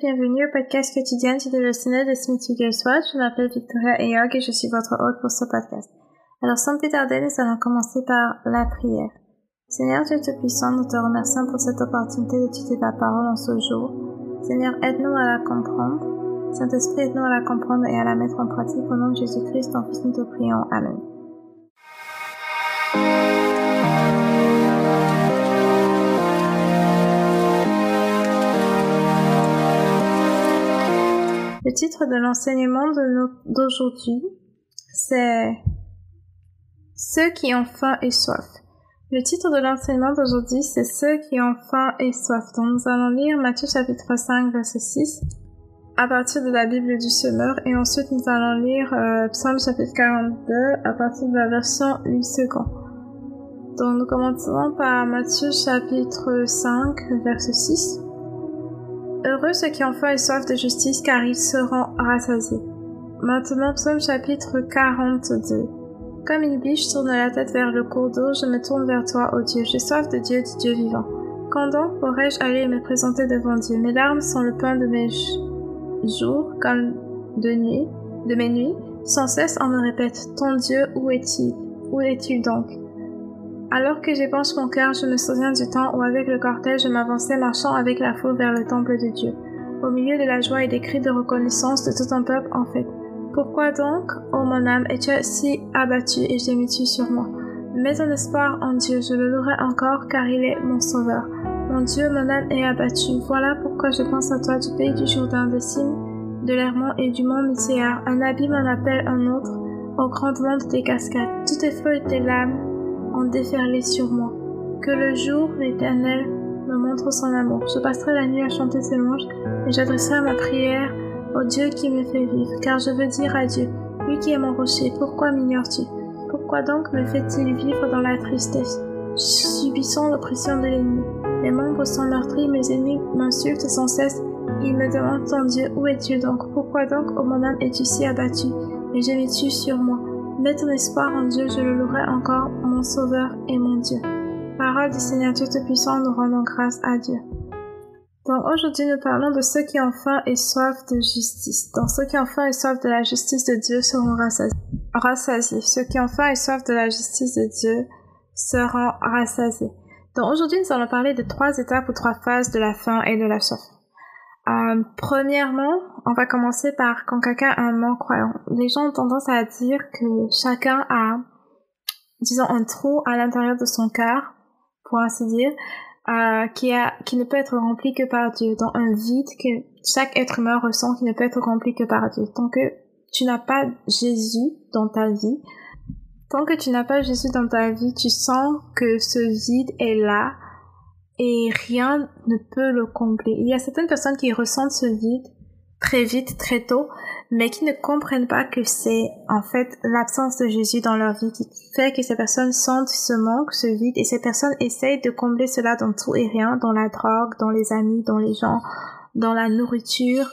bienvenue au podcast quotidien du dévotionnel de Smith Wigglesworth. Je m'appelle Victoria Eyog et je suis votre hôte pour ce podcast. Alors, sans plus tarder, nous allons commencer par la prière. Seigneur Dieu Tout-Puissant, nous te remercions pour cette opportunité d'étudier ta parole en ce jour. Seigneur, aide-nous à la comprendre. Saint-Esprit, aide-nous à la comprendre et à la mettre en pratique. Au nom de Jésus-Christ, en Fils, nous te prions. Amen. Le titre de l'enseignement d'aujourd'hui, c'est Ceux qui ont faim et soif. Le titre de l'enseignement d'aujourd'hui, c'est Ceux qui ont faim et soif. Donc nous allons lire Matthieu chapitre 5, verset 6 à partir de la Bible du Semeur et ensuite nous allons lire euh, Psaume chapitre 42 à partir de la version 8 secondes. Donc nous commencerons par Matthieu chapitre 5, verset 6. Heureux ceux qui ont faim et soif de justice, car ils seront rassasiés. Maintenant, psaume chapitre 42. Comme une biche tourne la tête vers le cours d'eau, je me tourne vers toi, ô Dieu. J'ai soif de Dieu, du Dieu vivant. Quand donc pourrais-je aller me présenter devant Dieu? Mes larmes sont le pain de mes jours, comme de nuit, de mes nuits. Sans cesse, on me répète, ton Dieu, où est-il? Où est-il donc? Alors que j'épanche mon cœur, je me souviens du temps où avec le cortège je m'avançais marchant avec la foule vers le temple de Dieu, au milieu de la joie et des cris de reconnaissance de tout un peuple en fait. Pourquoi donc, ô mon âme, es-tu si abattu et gémis-tu sur moi? Mets ton espoir en Dieu, je le louerai encore car il est mon sauveur. Mon Dieu, mon âme est abattue. Voilà pourquoi je pense à toi du pays du Jourdain, des cimes, de l'Hermont et du mont Mithéar. Un abîme en appelle un autre, au grandement de tes cascades. Tout est feu et tes lames en déferler sur moi. Que le jour, l'Éternel, me montre son amour. Je passerai la nuit à chanter ses louanges et j'adresserai ma prière au Dieu qui me fait vivre, car je veux dire à Dieu, lui qui est mon rocher, pourquoi m'ignores-tu? Pourquoi donc me fait-il vivre dans la tristesse, subissant l'oppression de l'ennemi. Mes membres sont meurtris, mes ennemis m'insultent sans cesse, ils me demandent ton Dieu, où es-tu donc? Pourquoi donc, ô mon âme, es-tu si abattu Et gémis-tu sur moi? Mets ton espoir en Dieu, je le louerai encore, mon Sauveur et mon Dieu. Parole du Seigneur Dieu Tout-Puissant, nous rendons grâce à Dieu. Donc aujourd'hui, nous parlons de ceux qui ont faim et soif de justice. Donc ceux qui ont faim et soif de la justice de Dieu seront rassasiés. Ceux qui ont faim et soif de la justice de Dieu seront rassasiés. Donc aujourd'hui, nous allons parler de trois étapes ou trois phases de la faim et de la soif. Euh, premièrement, on va commencer par quand quelqu'un a un non-croyant. Les gens ont tendance à dire que chacun a, disons, un trou à l'intérieur de son cœur, pour ainsi dire, euh, qui, a, qui ne peut être rempli que par Dieu, dans un vide que chaque être humain ressent qui ne peut être rempli que par Dieu. Tant que tu n'as pas Jésus dans ta vie, tant que tu n'as pas Jésus dans ta vie, tu sens que ce vide est là, et rien ne peut le combler. Il y a certaines personnes qui ressentent ce vide très vite, très tôt, mais qui ne comprennent pas que c'est en fait l'absence de Jésus dans leur vie qui fait que ces personnes sentent ce manque, ce vide, et ces personnes essayent de combler cela dans tout et rien, dans la drogue, dans les amis, dans les gens, dans la nourriture,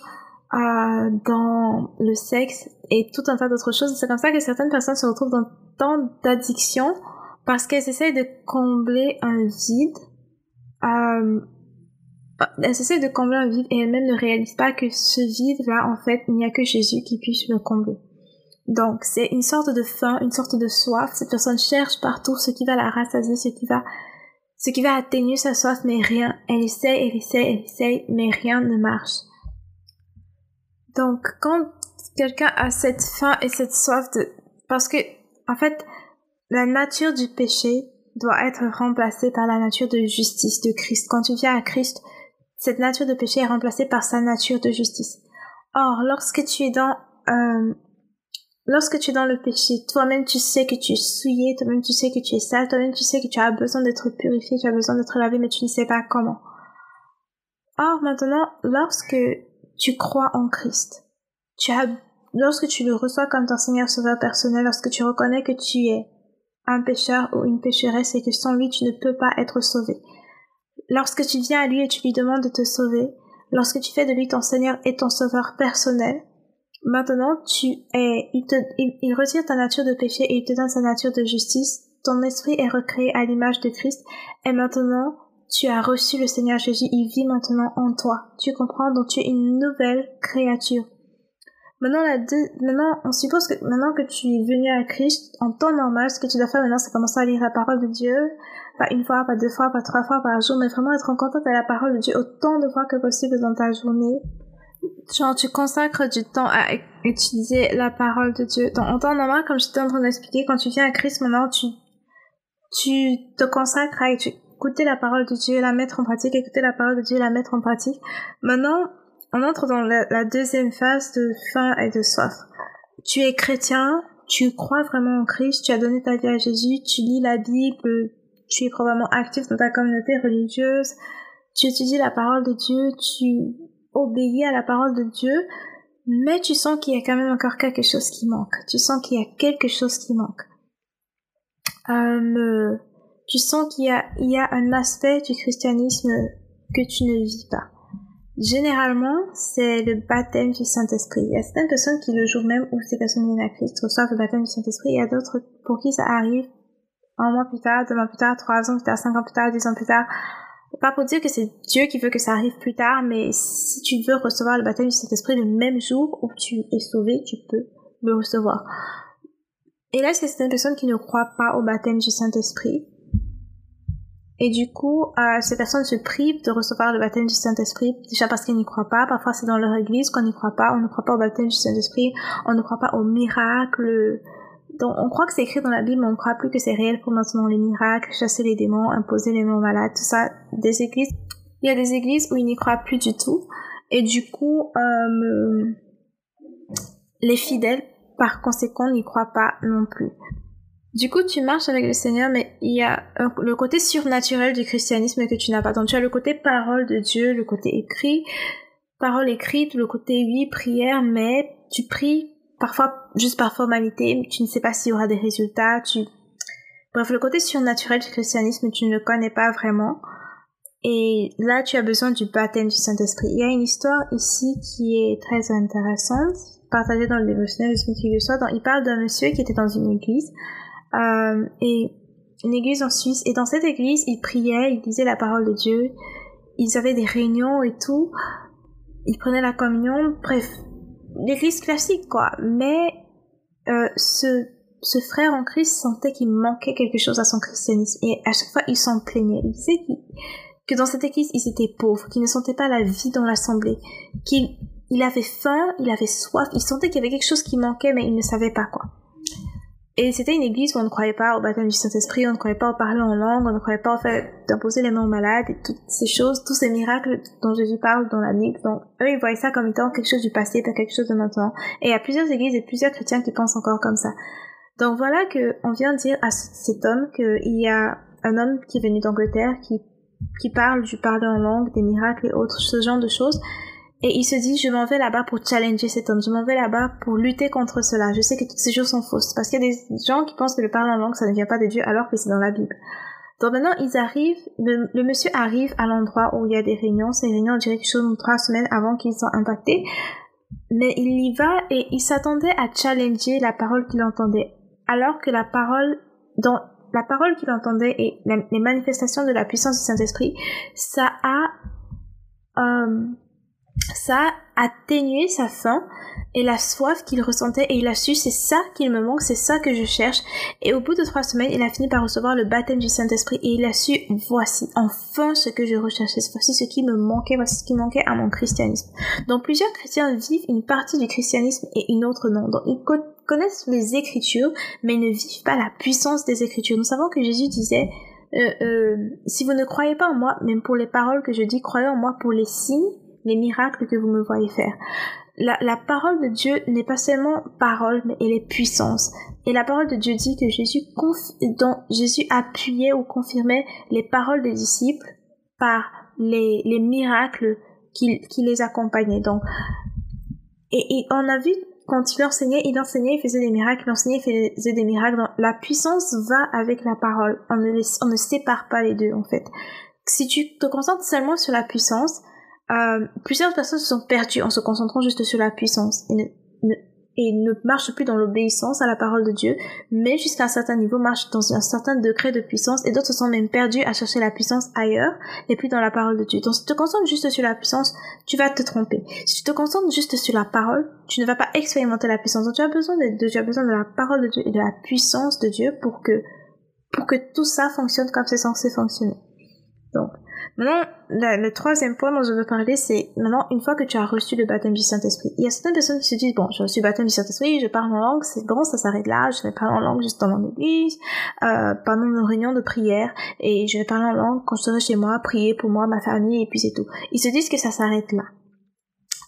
euh, dans le sexe et tout un tas d'autres choses. C'est comme ça que certaines personnes se retrouvent dans tant d'addictions parce qu'elles essayent de combler un vide euh, elles essaient de combler un vide et elles-mêmes ne réalisent pas que ce vide-là, en fait, il n'y a que Jésus qui puisse le combler. Donc, c'est une sorte de faim, une sorte de soif. Cette personne cherche partout ce qui va la rassasier, ce qui va, ce qui va atténuer sa soif, mais rien. Elle essaie, elle essaie, elle essaie, mais rien ne marche. Donc, quand quelqu'un a cette faim et cette soif de, parce que, en fait, la nature du péché, doit être remplacée par la nature de justice de Christ. Quand tu viens à Christ, cette nature de péché est remplacée par sa nature de justice. Or, lorsque tu es dans euh, lorsque tu es dans le péché, toi-même tu sais que tu es souillé, toi-même tu sais que tu es sale, toi-même tu sais que tu as besoin d'être purifié, tu as besoin d'être lavé, mais tu ne sais pas comment. Or, maintenant, lorsque tu crois en Christ, lorsque tu le reçois comme ton Seigneur Sauveur personnel, lorsque tu reconnais que tu es un pécheur ou une pécheresse et que sans lui tu ne peux pas être sauvé. Lorsque tu viens à lui et tu lui demandes de te sauver, lorsque tu fais de lui ton Seigneur et ton Sauveur personnel, maintenant tu es, il, retire ta nature de péché et il te donne sa nature de justice, ton esprit est recréé à l'image de Christ et maintenant tu as reçu le Seigneur Jésus, il vit maintenant en toi. Tu comprends? Donc tu es une nouvelle créature. Maintenant, la deux, maintenant, on suppose que maintenant que tu es venu à Christ, en temps normal, ce que tu dois faire maintenant, c'est commencer à lire la parole de Dieu, pas une fois, pas deux fois, pas trois fois par jour, mais vraiment être en contact avec la parole de Dieu autant de fois que possible dans ta journée. Genre, tu consacres du temps à utiliser la parole de Dieu. Donc, en temps normal, comme je t'ai en train d'expliquer, quand tu viens à Christ, maintenant, tu, tu te consacres à écouter la parole de Dieu, la mettre en pratique, écouter la parole de Dieu, la mettre en pratique. Maintenant, on entre dans la, deuxième phase de faim et de soif. Tu es chrétien, tu crois vraiment en Christ, tu as donné ta vie à Jésus, tu lis la Bible, tu es probablement actif dans ta communauté religieuse, tu étudies la parole de Dieu, tu obéis à la parole de Dieu, mais tu sens qu'il y a quand même encore quelque chose qui manque. Tu sens qu'il y a quelque chose qui manque. Euh, tu sens qu'il y a, il y a un aspect du christianisme que tu ne vis pas. Généralement, c'est le baptême du Saint-Esprit. Il y a certaines personnes qui, le jour même où ces personnes viennent à Christ, reçoivent le baptême du Saint-Esprit. Il y a d'autres pour qui ça arrive un mois plus tard, deux mois plus tard, trois ans plus tard, cinq ans plus tard, dix ans plus tard. Pas pour dire que c'est Dieu qui veut que ça arrive plus tard, mais si tu veux recevoir le baptême du Saint-Esprit le même jour où tu es sauvé, tu peux le recevoir. Et là, c'est certaines personnes qui ne croient pas au baptême du Saint-Esprit. Et du coup, euh, ces personnes se privent de recevoir le baptême du Saint-Esprit, déjà parce qu'elles n'y croient pas. Parfois, c'est dans leur église qu'on n'y croit pas. On ne croit pas au baptême du Saint-Esprit. On ne croit pas au miracle. Donc, on croit que c'est écrit dans la Bible, mais on ne croit plus que c'est réel pour maintenant les miracles, chasser les démons, imposer les mains malades, tout ça. Des églises, il y a des églises où ils n'y croient plus du tout. Et du coup, euh, les fidèles, par conséquent, n'y croient pas non plus. Du coup, tu marches avec le Seigneur, mais il y a le côté surnaturel du christianisme que tu n'as pas. Donc, tu as le côté parole de Dieu, le côté écrit, parole écrite, le côté oui, prière, mais tu pries parfois juste par formalité, tu ne sais pas s'il y aura des résultats, tu... Bref, le côté surnaturel du christianisme, tu ne le connais pas vraiment. Et là, tu as besoin du baptême du Saint-Esprit. Il y a une histoire ici qui est très intéressante, partagée dans le dévotionnel de Smith Wigglesworth. Il parle d'un monsieur qui était dans une église euh, et une église en Suisse. Et dans cette église, ils priaient, ils disaient la parole de Dieu, ils avaient des réunions et tout, ils prenaient la communion, bref, l'église classique quoi. Mais euh, ce, ce frère en Christ sentait qu'il manquait quelque chose à son christianisme et à chaque fois il s'en plaignait. Il disait que dans cette église ils étaient pauvres, qu'ils ne sentaient pas la vie dans l'assemblée, qu'il il avait faim, il avait soif, il sentait qu'il y avait quelque chose qui manquait mais il ne savait pas quoi. Et c'était une église où on ne croyait pas au baptême du Saint-Esprit, on ne croyait pas au parler en langue, on ne croyait pas au fait d'imposer les mains aux malades et toutes ces choses, tous ces miracles dont Jésus parle dans la Bible. Donc, eux, ils voyaient ça comme étant quelque chose du passé, pas quelque chose de maintenant. Et il y a plusieurs églises et plusieurs chrétiens qui pensent encore comme ça. Donc voilà que on vient dire à cet homme qu'il y a un homme qui est venu d'Angleterre qui, qui parle du parler en langue, des miracles et autres, ce genre de choses. Et il se dit, je m'en vais là-bas pour challenger cet homme, je m'en vais là-bas pour lutter contre cela. Je sais que toutes ces choses sont fausses. Parce qu'il y a des gens qui pensent que le parler en langue, ça ne vient pas de Dieu, alors que c'est dans la Bible. Donc maintenant, ils arrivent, le, monsieur arrive à l'endroit où il y a des réunions. Ces réunions, on dirait quelque chose de trois semaines avant qu'ils soient impactés. Mais il y va et il s'attendait à challenger la parole qu'il entendait. Alors que la parole, dans la parole qu'il entendait et les manifestations de la puissance du Saint-Esprit, ça a, euh, ça a atténué sa faim et la soif qu'il ressentait et il a su c'est ça qu'il me manque, c'est ça que je cherche. Et au bout de trois semaines, il a fini par recevoir le baptême du Saint-Esprit et il a su voici enfin ce que je recherchais, voici ce qui me manquait, voici ce qui manquait à mon christianisme. Donc plusieurs chrétiens vivent une partie du christianisme et une autre non. Donc ils connaissent les Écritures mais ne vivent pas la puissance des Écritures. Nous savons que Jésus disait euh, euh, si vous ne croyez pas en moi, même pour les paroles que je dis, croyez en moi pour les signes les miracles que vous me voyez faire. La, parole de Dieu n'est pas seulement parole, mais elle est puissance. Et la parole de Dieu dit que Jésus, appuyait ou confirmait les paroles des disciples par les, les miracles qui, les accompagnaient. Donc, et, on a vu quand il enseignait, il enseignait, il faisait des miracles, il enseignait, il faisait des miracles. La puissance va avec la parole. On ne sépare pas les deux, en fait. Si tu te concentres seulement sur la puissance, euh, plusieurs personnes se sont perdues en se concentrant juste sur la puissance. et ne marche plus dans l'obéissance à la parole de Dieu, mais jusqu'à un certain niveau marche dans un certain degré de puissance et d'autres se sont même perdus à chercher la puissance ailleurs et puis dans la parole de Dieu. Donc si tu te concentres juste sur la puissance, tu vas te tromper. Si tu te concentres juste sur la parole, tu ne vas pas expérimenter la puissance. Donc tu as besoin de, tu as besoin de la parole de Dieu et de la puissance de Dieu pour que pour que tout ça fonctionne comme c'est censé fonctionner. Donc Maintenant, le troisième point dont je veux parler, c'est maintenant, une fois que tu as reçu le baptême du Saint-Esprit. Il y a certaines personnes qui se disent, bon, j'ai reçu le baptême du Saint-Esprit, je parle en langue, c'est bon, ça s'arrête là, je vais parler en langue juste dans mon église, euh, pendant nos réunions de prière, et je vais parler en langue quand je serai chez moi, prier pour moi, ma famille, et puis c'est tout. Ils se disent que ça s'arrête là.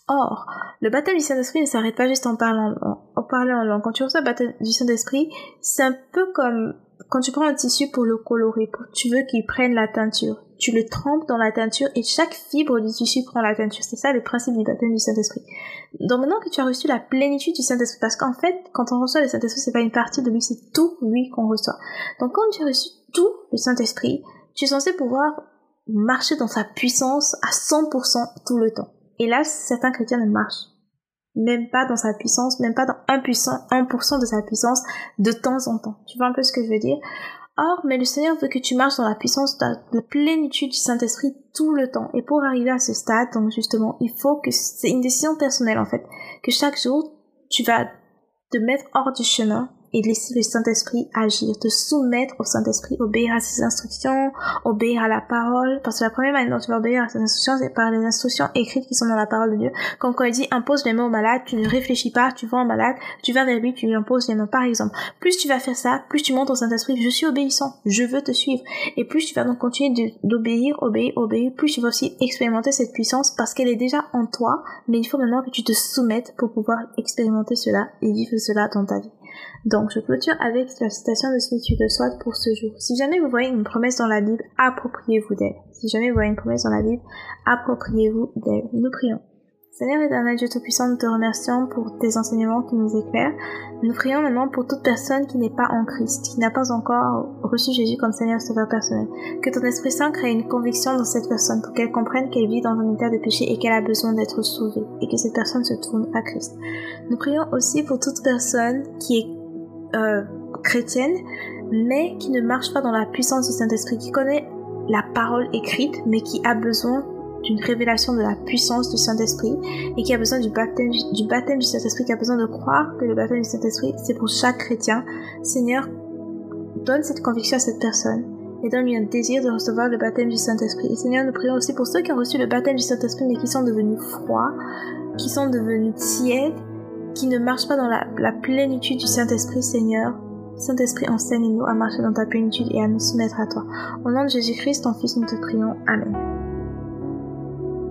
Or, le baptême du Saint-Esprit ne s'arrête pas juste en parlant, en, parlant en langue. Quand tu reçois le baptême du Saint-Esprit, c'est un peu comme quand tu prends un tissu pour le colorer, pour, tu veux qu'il prenne la teinture tu le trempes dans la teinture et chaque fibre du tissu prend la teinture. C'est ça le principe du baptême du Saint-Esprit. Donc maintenant que tu as reçu la plénitude du Saint-Esprit, parce qu'en fait, quand on reçoit le Saint-Esprit, c'est pas une partie de lui, c'est tout lui qu'on reçoit. Donc quand tu as reçu tout le Saint-Esprit, tu es censé pouvoir marcher dans sa puissance à 100% tout le temps. Et là, certains chrétiens ne marchent même pas dans sa puissance, même pas dans 1%, 1% de sa puissance de temps en temps. Tu vois un peu ce que je veux dire? Or, mais le Seigneur veut que tu marches dans la puissance de la plénitude du Saint-Esprit tout le temps. Et pour arriver à ce stade, donc justement, il faut que c'est une décision personnelle en fait, que chaque jour, tu vas te mettre hors du chemin et laisser le Saint-Esprit agir, te soumettre au Saint-Esprit, obéir à ses instructions, obéir à la parole, parce que la première manière dont tu vas obéir à ses instructions, c'est par les instructions écrites qui sont dans la parole de Dieu. Comme quand il dit impose les mains au malade, tu ne réfléchis pas, tu vas au malade, tu vas vers lui, tu lui imposes les mains, par exemple. Plus tu vas faire ça, plus tu montres au Saint-Esprit, je suis obéissant, je veux te suivre. Et plus tu vas donc continuer d'obéir, obéir, obéir, plus tu vas aussi expérimenter cette puissance parce qu'elle est déjà en toi, mais il faut maintenant que tu te soumettes pour pouvoir expérimenter cela et vivre cela dans ta vie. Donc, je clôture avec la citation de Smith Wigglesworth pour ce jour. Si jamais vous voyez une promesse dans la Bible, appropriez-vous d'elle. Si jamais vous voyez une promesse dans la Bible, appropriez-vous d'elle. Nous prions. Seigneur éternel, Dieu Tout-Puissant, nous te remercions pour tes enseignements qui nous éclairent. Nous prions maintenant pour toute personne qui n'est pas en Christ, qui n'a pas encore reçu Jésus comme Seigneur Sauveur personnel. Que ton Esprit Saint crée une conviction dans cette personne pour qu'elle comprenne qu'elle vit dans un état de péché et qu'elle a besoin d'être sauvée et que cette personne se tourne à Christ. Nous prions aussi pour toute personne qui est euh, chrétienne, mais qui ne marche pas dans la puissance du Saint-Esprit, qui connaît la parole écrite, mais qui a besoin d'une révélation de la puissance du Saint-Esprit et qui a besoin du baptême du, baptême du Saint-Esprit, qui a besoin de croire que le baptême du Saint-Esprit, c'est pour chaque chrétien. Seigneur, donne cette conviction à cette personne et donne-lui un désir de recevoir le baptême du Saint-Esprit. Et Seigneur, nous prions aussi pour ceux qui ont reçu le baptême du Saint-Esprit mais qui sont devenus froids, qui sont devenus tièdes, qui ne marche pas dans la, plénitude du Saint-Esprit, Seigneur. Saint-Esprit, enseigne-nous à marcher dans ta plénitude et à nous soumettre à toi. Au nom de Jésus-Christ, ton Fils, nous te prions. Amen.